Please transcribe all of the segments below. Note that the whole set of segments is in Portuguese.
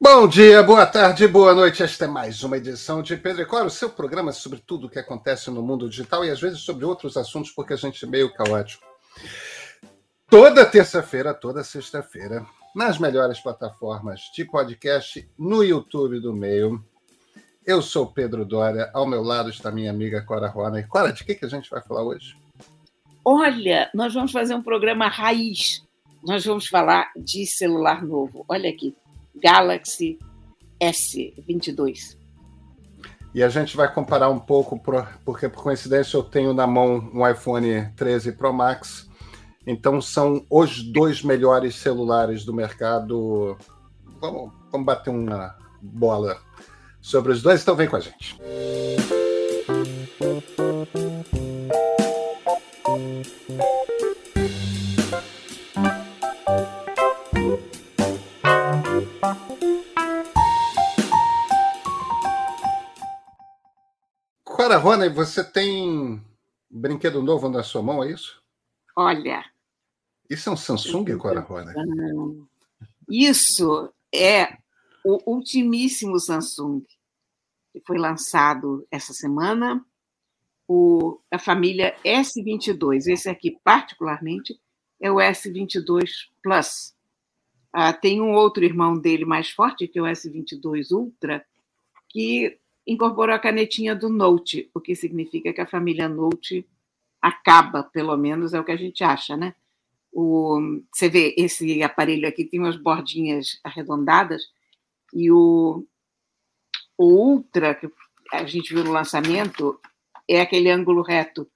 Bom dia, boa tarde, boa noite. Esta é mais uma edição de Pedro e Cora, o seu programa sobre tudo o que acontece no mundo digital e às vezes sobre outros assuntos, porque a gente é meio caótico. Toda terça-feira, toda sexta-feira, nas melhores plataformas de podcast, no YouTube do meio. Eu sou Pedro Dória, ao meu lado está minha amiga Cora Rona. E Cora, de que, que a gente vai falar hoje? Olha, nós vamos fazer um programa raiz. Nós vamos falar de celular novo. Olha aqui. Galaxy S22. E a gente vai comparar um pouco, porque por coincidência eu tenho na mão um iPhone 13 Pro Max. Então são os dois melhores celulares do mercado. Vamos, vamos bater uma bola sobre os dois, então vem com a gente. Agora, Rony, você tem brinquedo novo na sua mão, é isso? Olha. Isso é um Samsung agora, Rony? Isso é o ultimíssimo Samsung, que foi lançado essa semana, o, a família S22. Esse aqui, particularmente, é o S22 Plus. Ah, tem um outro irmão dele mais forte, que é o S22 Ultra, que incorporou a canetinha do Note, o que significa que a família Note acaba, pelo menos é o que a gente acha, né? O, você vê esse aparelho aqui tem umas bordinhas arredondadas e o, o Ultra que a gente viu no lançamento é aquele ângulo reto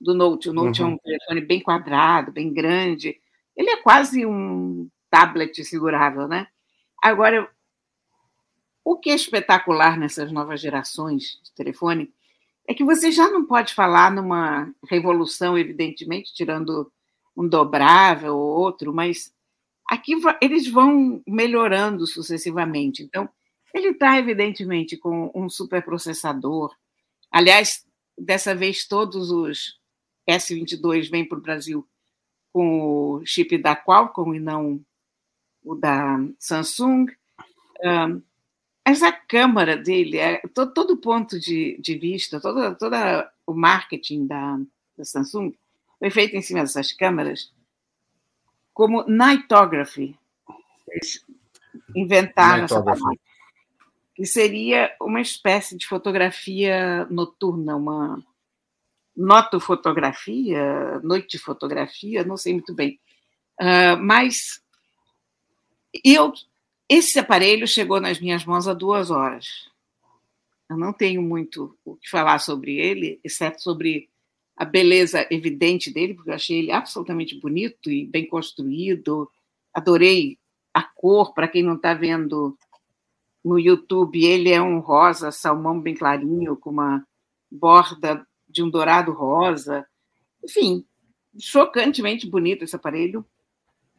do Note. O Note uhum. é um telefone bem quadrado, bem grande. Ele é quase um tablet segurável, né? Agora o que é espetacular nessas novas gerações de telefone é que você já não pode falar numa revolução, evidentemente, tirando um dobrável ou outro, mas aqui eles vão melhorando sucessivamente. Então, ele está, evidentemente, com um superprocessador. Aliás, dessa vez todos os S22 vêm para o Brasil com o chip da Qualcomm e não o da Samsung. Um, mas a câmara dele, é, todo, todo ponto de, de vista, todo, todo o marketing da, da Samsung foi feito em cima dessas câmeras como nightography. Eles inventaram nightography. essa que seria uma espécie de fotografia noturna, uma notofotografia, noite fotografia, não sei muito bem. Uh, mas eu esse aparelho chegou nas minhas mãos há duas horas. Eu não tenho muito o que falar sobre ele, exceto sobre a beleza evidente dele, porque eu achei ele absolutamente bonito e bem construído. Adorei a cor, para quem não está vendo no YouTube, ele é um rosa salmão bem clarinho, com uma borda de um dourado rosa. Enfim, chocantemente bonito esse aparelho.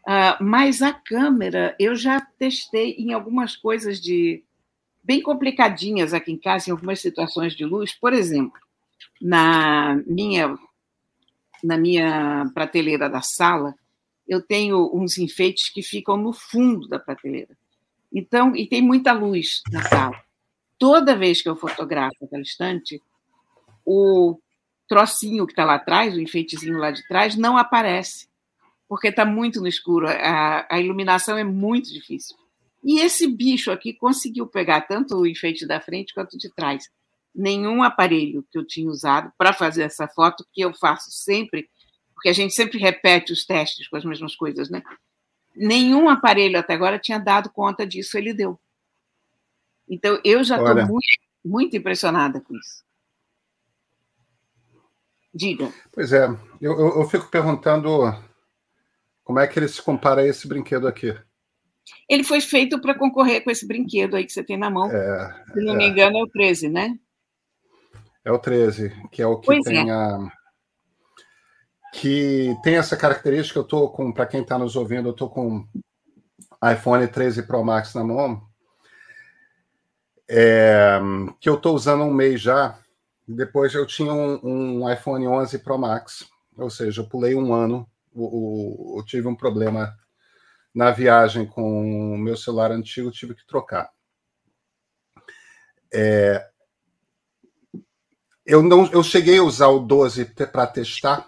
Uh, mas a câmera, eu já testei em algumas coisas de bem complicadinhas aqui em casa, em algumas situações de luz. Por exemplo, na minha na minha prateleira da sala, eu tenho uns enfeites que ficam no fundo da prateleira. Então, e tem muita luz na sala. Toda vez que eu fotografo aquela estante, o trocinho que está lá atrás, o enfeitezinho lá de trás, não aparece porque está muito no escuro, a, a iluminação é muito difícil. E esse bicho aqui conseguiu pegar tanto o enfeite da frente quanto de trás. Nenhum aparelho que eu tinha usado para fazer essa foto, que eu faço sempre, porque a gente sempre repete os testes com as mesmas coisas, né? Nenhum aparelho até agora tinha dado conta disso, ele deu. Então, eu já estou muito, muito impressionada com isso. Diga. Pois é, eu, eu, eu fico perguntando como é que ele se compara a esse brinquedo aqui? Ele foi feito para concorrer com esse brinquedo aí que você tem na mão. É, se não é. me engano, é o 13, né? É o 13, que é o que pois tem é. a. Que tem essa característica, eu tô com, para quem está nos ouvindo, eu tô com iPhone 13 Pro Max na mão, é, que eu estou usando um mês já. Depois eu tinha um, um iPhone 11 Pro Max, ou seja, eu pulei um ano o, o, eu tive um problema na viagem com o meu celular antigo, tive que trocar. É, eu não, eu cheguei a usar o 12 para testar,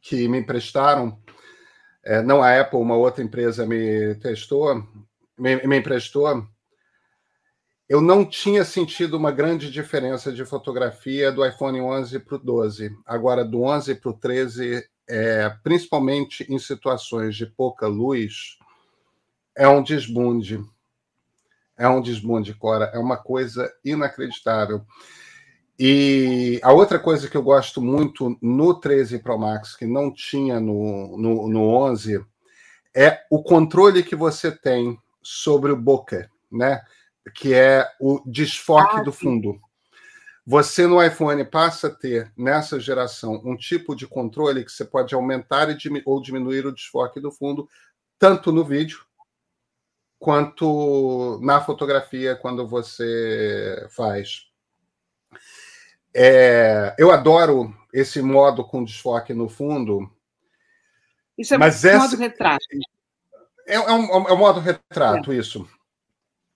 que me emprestaram. É, não a Apple, uma outra empresa me testou, me, me emprestou. Eu não tinha sentido uma grande diferença de fotografia do iPhone 11 para o 12. Agora, do 11 para o 13, é, principalmente em situações de pouca luz, é um desbunde. É um desbunde, Cora. É uma coisa inacreditável. E a outra coisa que eu gosto muito no 13 Pro Max, que não tinha no, no, no 11, é o controle que você tem sobre o bokeh, né? que é o desfoque ah, do fundo. Você no iPhone passa a ter, nessa geração, um tipo de controle que você pode aumentar ou diminuir o desfoque do fundo, tanto no vídeo quanto na fotografia, quando você faz. É, eu adoro esse modo com desfoque no fundo. Isso é mas modo retrato. É, é, um, é um modo retrato, é. isso.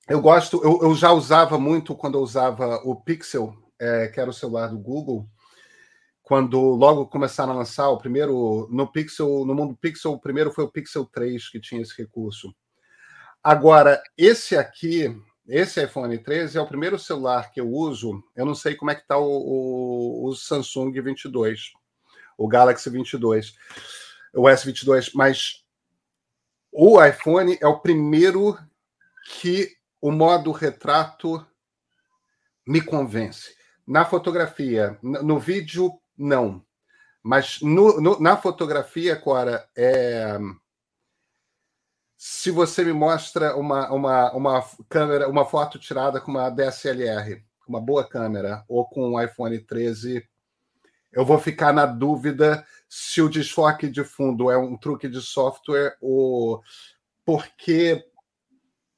Eu gosto, eu, eu, já usava muito quando eu usava o Pixel, é, que era o celular do Google, quando logo começaram a lançar o primeiro no Pixel, no mundo Pixel, o primeiro foi o Pixel 3 que tinha esse recurso. Agora, esse aqui, esse iPhone 13 é o primeiro celular que eu uso. Eu não sei como é que está o, o, o, Samsung 22, o Galaxy 22, o S22, mas o iPhone é o primeiro que o modo retrato me convence. Na fotografia, no vídeo, não. Mas no, no, na fotografia, Cora, é se você me mostra uma, uma, uma câmera, uma foto tirada com uma DSLR, uma boa câmera, ou com um iPhone 13, eu vou ficar na dúvida se o desfoque de fundo é um truque de software ou porque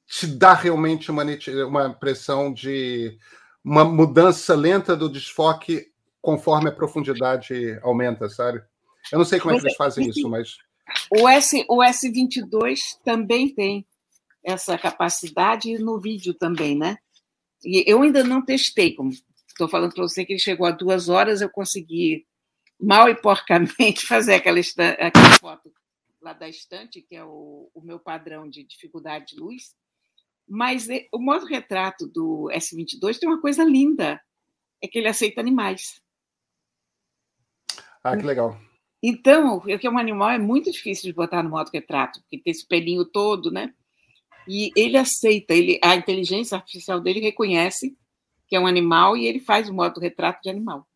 te dá realmente uma, uma impressão de uma mudança lenta do desfoque conforme a profundidade aumenta, sabe? Eu não sei como é que eles fazem isso, mas o, S, o S22 também tem essa capacidade no vídeo também, né? E eu ainda não testei, como estou falando para você que ele chegou a duas horas, eu consegui mal e porcamente fazer aquela, aquela foto lá da estante, que é o, o meu padrão de dificuldade de luz. Mas o modo retrato do S22 tem uma coisa linda, é que ele aceita animais. Ah, que legal. Então, o que é um animal é muito difícil de botar no modo retrato, porque tem esse pelinho todo, né? E ele aceita, ele, a inteligência artificial dele reconhece que é um animal e ele faz o modo retrato de animal.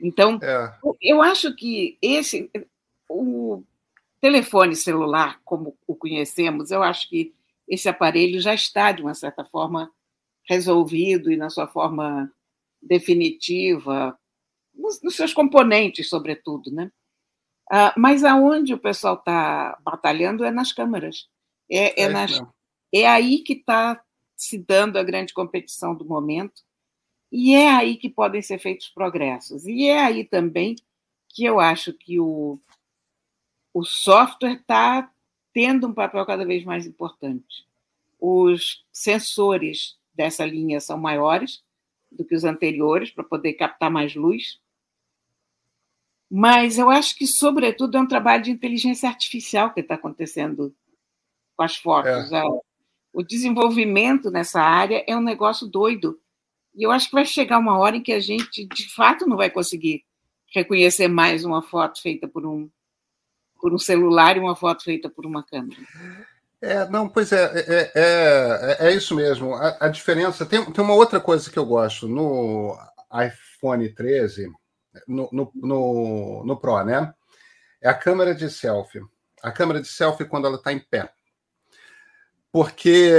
Então, é. eu acho que esse, o telefone celular, como o conhecemos, eu acho que esse aparelho já está, de uma certa forma, resolvido e na sua forma definitiva, nos, nos seus componentes, sobretudo, né? Ah, mas aonde o pessoal está batalhando é nas câmaras. É, é, é, nas, é aí que está se dando a grande competição do momento, e é aí que podem ser feitos progressos. E é aí também que eu acho que o, o software está tendo um papel cada vez mais importante. Os sensores dessa linha são maiores do que os anteriores para poder captar mais luz. Mas eu acho que, sobretudo, é um trabalho de inteligência artificial que está acontecendo com as fotos. É. O desenvolvimento nessa área é um negócio doido. E eu acho que vai chegar uma hora em que a gente, de fato, não vai conseguir reconhecer mais uma foto feita por um, por um celular e uma foto feita por uma câmera. É, não, pois é, é, é, é isso mesmo. A, a, diferença. Tem, tem uma outra coisa que eu gosto no iPhone 13 no, no, no, no Pro, né? É a câmera de selfie. A câmera de selfie quando ela está em pé. Porque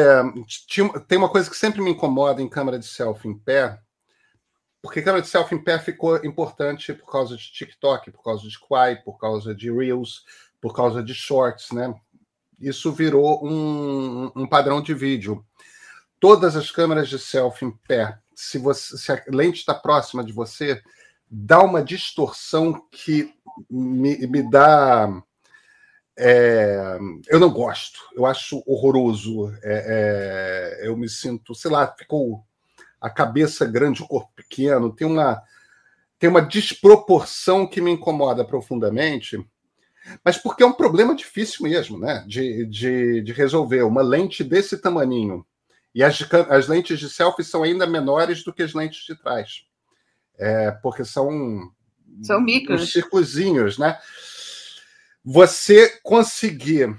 tem uma coisa que sempre me incomoda em câmera de selfie em pé, porque câmera de selfie em pé ficou importante por causa de TikTok, por causa de Quai, por causa de Reels, por causa de Shorts, né? Isso virou um, um padrão de vídeo. Todas as câmeras de selfie em pé, se, você, se a lente está próxima de você, dá uma distorção que me, me dá é, eu não gosto, eu acho horroroso. É, é, eu me sinto, sei lá, ficou a cabeça grande, o corpo pequeno, tem uma, tem uma desproporção que me incomoda profundamente, mas porque é um problema difícil mesmo, né? De, de, de resolver. Uma lente desse tamaninho. E as, as lentes de selfie são ainda menores do que as lentes de trás. É, porque são. São micros. Circuzinhos, né? você conseguir.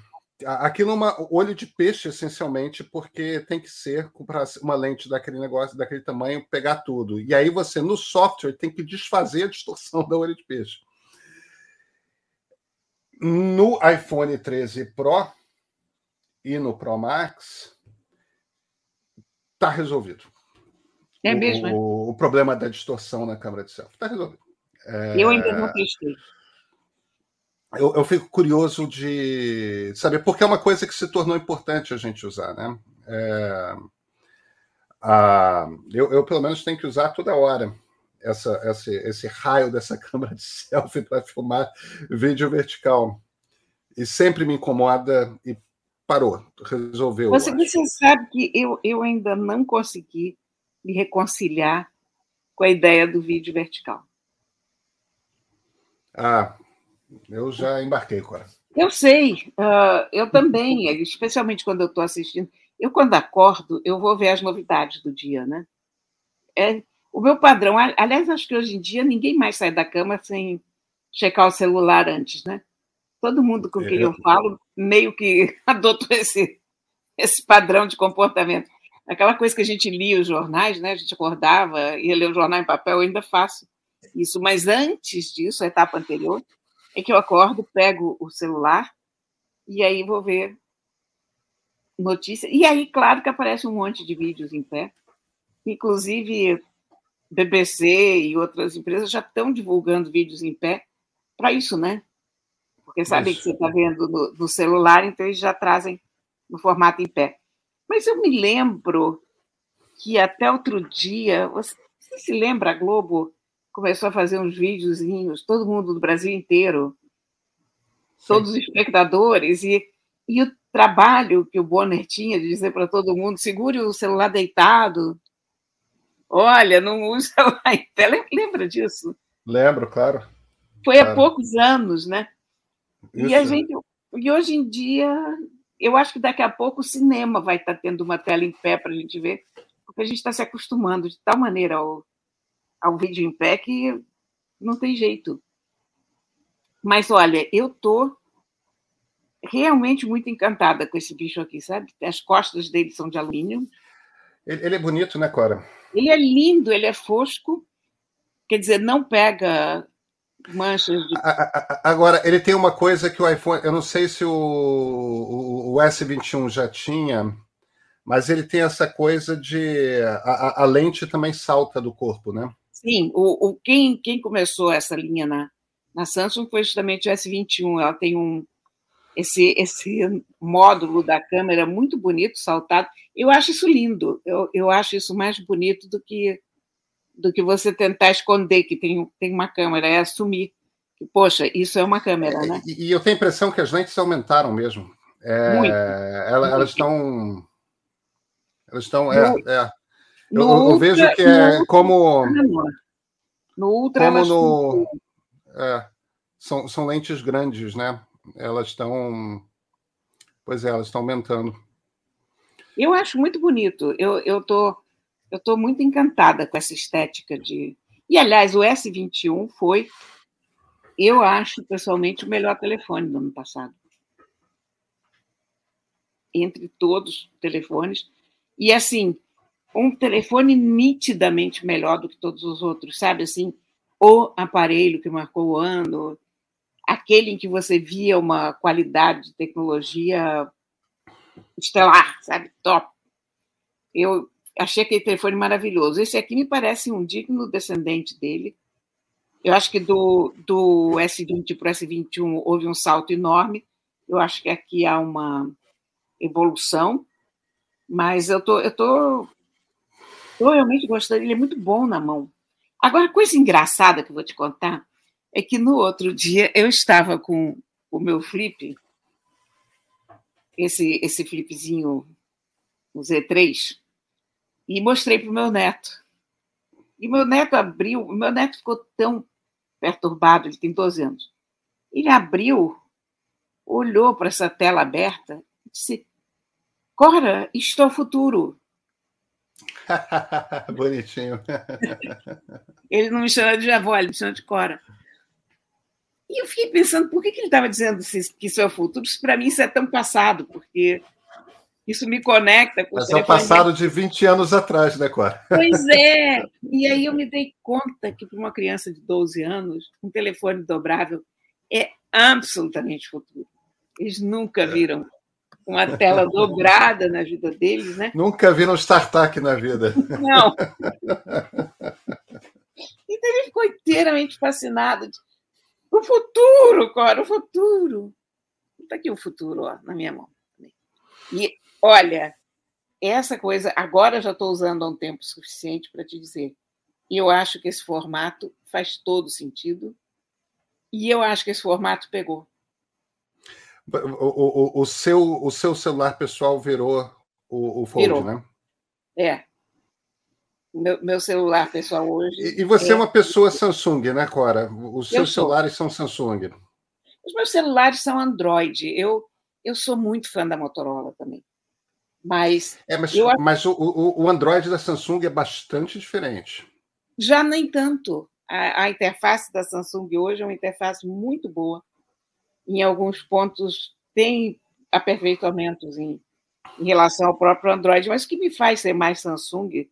Aquilo é uma olho de peixe, essencialmente, porque tem que ser para uma lente daquele negócio, daquele tamanho, pegar tudo. E aí você, no software, tem que desfazer a distorção da olho de peixe. No iPhone 13 Pro e no Pro Max, está resolvido. É mesmo? O, o, problema da distorção na câmera de selfie. Está resolvido. É... Eu ainda não testei eu, eu, fico curioso de saber, porque é uma coisa que se tornou importante a gente usar, né? É, a, eu, eu, pelo menos, tenho que usar toda hora essa, esse, esse raio dessa câmera de selfie para filmar vídeo vertical. E sempre me incomoda e parou, resolveu. Você, você sabe que eu, eu ainda não consegui me reconciliar com a ideia do vídeo vertical. Ah, eu já embarquei, Cora. Eu sei, uh, eu também, especialmente quando eu estou assistindo. Eu, quando acordo, eu vou ver as novidades do dia, né? É, o meu padrão, aliás, acho que hoje em dia ninguém mais sai da cama sem checar o celular antes, né? Todo mundo com quem é. eu falo meio que adotou esse, esse padrão de comportamento. Aquela coisa que a gente lia os jornais, né? A gente acordava, ia ler o jornal em papel, eu ainda faço isso. Mas antes disso, a etapa anterior, é que eu acordo, pego o celular e aí vou ver notícias. E aí, claro que aparece um monte de vídeos em pé. Inclusive, BBC e outras empresas já estão divulgando vídeos em pé para isso, né? Porque sabem que você está vendo no, no, celular, então eles já trazem no formato em pé. Mas eu me lembro que até outro dia, você, você se lembra, a Globo começou a fazer uns videozinhos, todo mundo do Brasil inteiro, todos os espectadores, e, e o trabalho que o Bonner tinha de dizer para todo mundo: segure o celular deitado. Olha, não use o celular em pé. Lembra disso? Lembro, claro. Foi claro. há poucos anos, né? Isso. E a gente. E hoje em dia, eu acho que daqui a pouco o cinema vai estar tendo uma tela em pé para a gente ver, porque a gente está se acostumando de tal maneira ao, ao vídeo em pé que não tem jeito. Mas olha, eu tô realmente muito encantada com esse bicho aqui, sabe? As costas dele são de alumínio. Ele é bonito, né, Cora? Ele é lindo, ele é fosco. Quer dizer, não pega manchas de... Agora, ele tem uma coisa que o iPhone. Eu não sei se o, o, o S21 já tinha, mas ele tem essa coisa de. A, a, lente também salta do corpo, né? Sim, o, o, quem, quem começou essa linha na, na Samsung foi justamente o S21. Ela tem um esse, esse módulo da câmera muito bonito, saltado. Eu acho isso lindo. Eu, eu acho isso mais bonito do que do que você tentar esconder que tem, tem uma câmera, é assumir que, poxa, isso é uma câmera, né? E, e eu tenho a impressão que as lentes aumentaram mesmo. É, muito. Elas, elas estão. Elas estão. É, é. Eu, eu, vejo que é como. No Ultra, como no, é, são, são lentes grandes, né? Elas estão. Pois é, elas estão aumentando. Eu acho muito bonito. Eu estou eu tô, eu tô muito encantada com essa estética de. E, aliás, o S21 foi, eu acho, pessoalmente, o melhor telefone do ano passado. Entre todos os telefones. E, assim, um telefone nitidamente melhor do que todos os outros, sabe? Assim, o aparelho que marcou o ano, aquele em que você via uma qualidade de tecnologia estelar, sabe? Top. Eu achei aquele telefone maravilhoso. Esse aqui me parece um digno descendente dele. Eu acho que do, do S20 para o S21 houve um salto enorme. Eu acho que aqui há uma evolução, mas eu tô, eu tô Estou realmente gostando, ele é muito bom na mão. Agora, coisa engraçada que eu vou te contar é que no outro dia eu estava com o meu flip esse, esse flipzinho, o Z3, e mostrei para o meu neto. E meu neto abriu, meu neto ficou tão perturbado, ele tem 12 anos. Ele abriu, olhou para essa tela aberta e disse: Cora, isto é o futuro. Bonitinho. ele não me chama de avó, ele me chama de Cora. E eu fiquei pensando, por que, que ele estava dizendo que isso é o futuro? Se para mim isso é tão passado, porque isso me conecta com Mas é o passado de 20 anos atrás, né, Cora? Pois é. E aí eu me dei conta que para uma criança de 12 anos, um telefone dobrável é absolutamente futuro. Eles nunca é. viram uma tela dobrada na vida deles, né? Nunca viram startup na vida. Não. Então ele ficou inteiramente fascinado. O futuro, Cora, o futuro. Está aqui o futuro ó, na minha mão. E olha, essa coisa, agora já estou usando há um tempo suficiente para te dizer. E eu acho que esse formato faz todo sentido. E eu acho que esse formato pegou. O, o, o, seu, o seu celular pessoal virou o, o Fold, virou. né? É. Meu, meu, celular pessoal hoje. E, e você é... é... uma pessoa Samsung, né, Cora? Os seus celulares são Samsung. Os meus celulares são Android. Eu, eu sou muito fã da Motorola também. Mas. É, mas, eu... mas o, o, o Android da Samsung é bastante diferente. Já nem tanto. A, a interface da Samsung hoje é uma interface muito boa em alguns pontos tem aperfeiçoamentos em, em relação ao próprio Android, mas o que me faz ser mais Samsung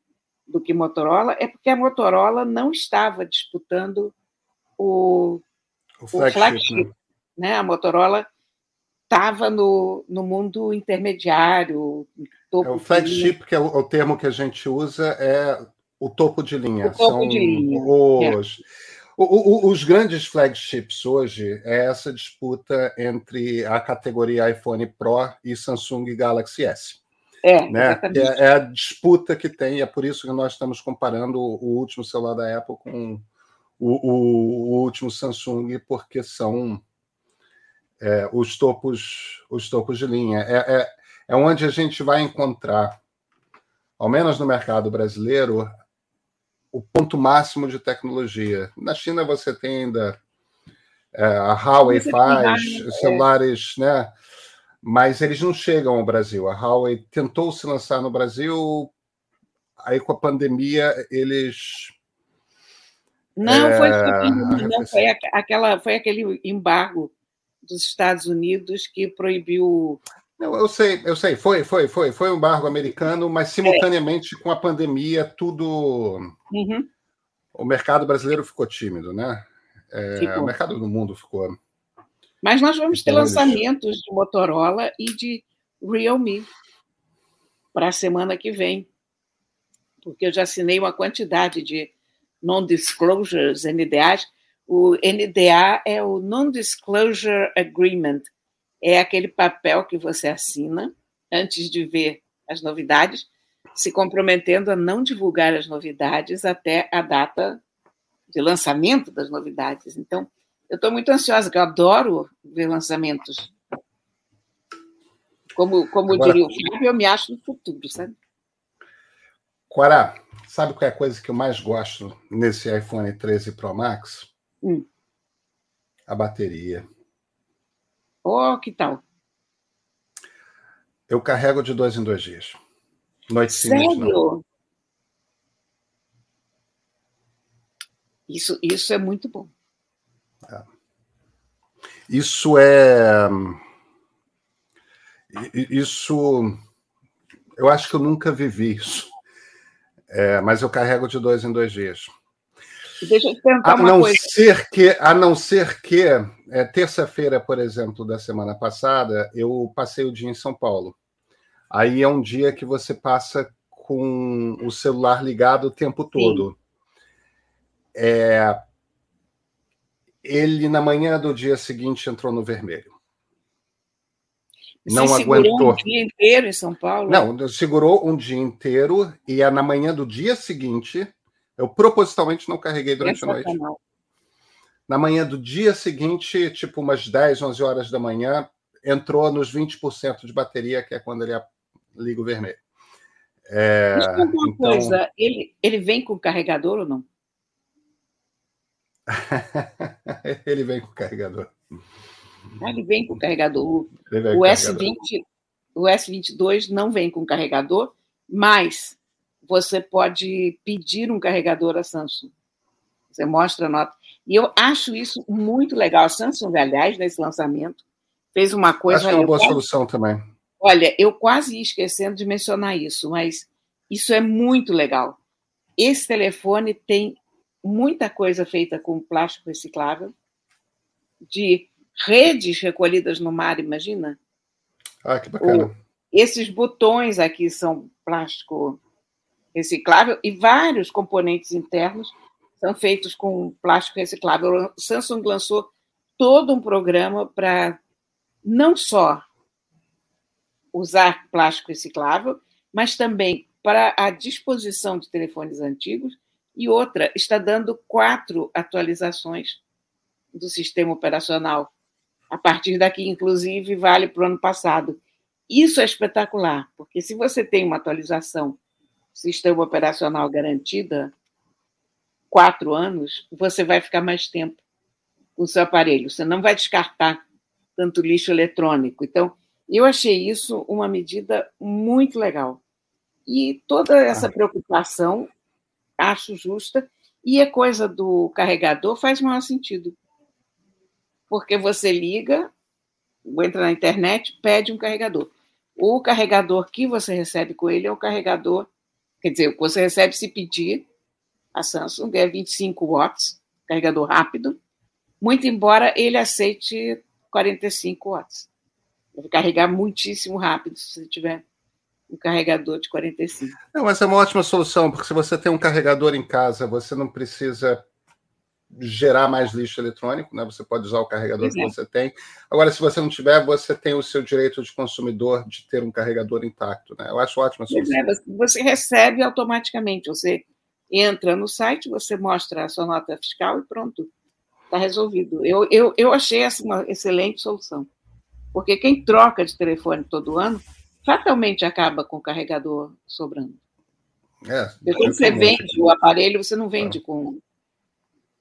do que Motorola é porque a Motorola não estava disputando o, o flagship. O flagship né? né? A Motorola estava no, no mundo intermediário. é, o flagship, que é o, o, termo que a gente usa, é o topo de linha. O topo São de linha. Os, é. O, o, os grandes flagships hoje é essa disputa entre a categoria iPhone Pro e Samsung Galaxy S. É, né? é, é, a disputa que tem, é por isso que nós estamos comparando o último celular da Apple com o, o, o último Samsung, porque são é, os topos os topos de linha. É, é, é onde a gente vai encontrar, ao menos no mercado brasileiro, o ponto máximo de tecnologia. Na China você tem ainda é, a Huawei faz é. celulares, né? Mas eles não chegam ao Brasil. A Huawei tentou se lançar no Brasil, aí com a pandemia eles não é... foi não foi aquela foi aquele embargo dos Estados Unidos que proibiu não, eu sei, eu sei, foi, foi, foi, foi um embargo americano, mas simultaneamente é. com a pandemia, tudo. Uhum. O mercado brasileiro ficou tímido, né? É, o mercado do mundo ficou. Mas nós vamos ter lançamentos de Motorola e de Realme para a semana que vem, porque eu já assinei uma quantidade de non-disclosures, NDAs. O NDA é o Non-Disclosure Agreement, é aquele papel que você assina antes de ver as novidades, se comprometendo a não divulgar as novidades até a data de lançamento das novidades. Então, eu estou muito ansiosa, porque eu adoro ver lançamentos. Como, como Agora, diria o Fábio, eu me acho no futuro, sabe? Quará, sabe qual é a coisa que eu mais gosto nesse iPhone 13 Pro Max? Hum. A bateria. Oh, que tal? Eu carrego de dois em dois dias. Noite Sério? Não. Isso, isso é muito bom. É. Isso é. Isso. Eu acho que eu nunca vivi isso. É, mas eu carrego de dois em dois dias. Deixa eu te perguntar a uma não coisa. Ser que, a não ser que, é, terça-feira, por exemplo, da semana passada, eu passei o dia em São Paulo. Aí é um dia que você passa com o celular ligado o tempo todo. É, ele, na manhã do dia seguinte, entrou no vermelho. Você não aguentou. um dia inteiro em São Paulo? Não, segurou um dia inteiro e é na manhã do dia seguinte eu propositalmente não carreguei durante a noite. Na manhã do dia seguinte, tipo umas 10, 11 horas da manhã, entrou nos 20% de bateria, que é quando ele liga o vermelho. É, uma então... coisa, ele, ele vem com carregador ou não? ele vem com carregador. Ah, ele vem com carregador. Vem o, com S20, o S22 não vem com carregador, mas você pode pedir um carregador a Samsung. Você mostra a nota. E eu acho isso muito legal. A Samsung, aliás, nesse lançamento, fez uma coisa. Acho que é uma boa quase... solução também. Olha, eu quase ia esquecendo de mencionar isso, mas isso é muito legal. Esse telefone tem muita coisa feita com plástico reciclável, de redes recolhidas no mar, imagina? Ah, que bacana. O, esses botões aqui são plástico reciclável e vários componentes internos são feitos com plástico reciclável. O Samsung lançou todo um programa para não só usar plástico reciclável, mas também para a disposição de telefones antigos e outra está dando quatro atualizações do sistema operacional. A partir daqui, inclusive, vale para o ano passado. Isso é espetacular, porque se você tem uma atualização sistema operacional garantida, quatro anos, você vai ficar mais tempo com o seu aparelho. Você não vai descartar tanto lixo eletrônico. Então, eu achei isso uma medida muito legal. E toda essa ah. preocupação acho justa. E a coisa do carregador faz o maior sentido. Porque você liga, entra na internet, pede um carregador. O carregador que você recebe com ele é o carregador, quer dizer, o que você recebe se pedir, a Samsung é 25 watts, carregador rápido, muito embora ele aceite 45 watts. Vai carregar muitíssimo rápido se você tiver um carregador de 45. Não, mas é uma ótima solução, porque se você tem um carregador em casa, você não precisa gerar mais lixo eletrônico, né? Você pode usar o carregador que você tem. Agora, se você não tiver, você tem o seu direito de consumidor de ter um carregador intacto, né? Eu acho ótima solução. É, você recebe automaticamente, você entra no site, você mostra a sua nota fiscal e pronto, está resolvido. Eu, eu, eu achei essa uma excelente solução, porque quem troca de telefone todo ano fatalmente acaba com o carregador sobrando. É, Depois você vende o aparelho, você não vende é. com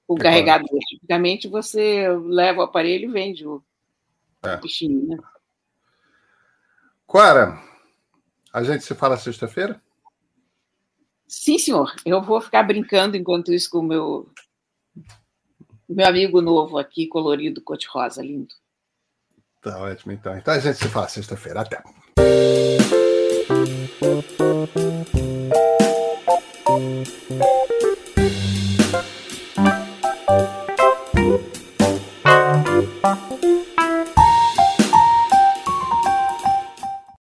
o é carregador. Claro. Tipicamente você leva o aparelho e vende o é. bichinho, né? Clara, a gente se fala sexta-feira? Sim, senhor. Eu vou ficar brincando enquanto isso com o meu, meu amigo novo aqui, colorido, cor-de-rosa, lindo. Tá ótimo, então. Então a gente se fala sexta-feira. Até.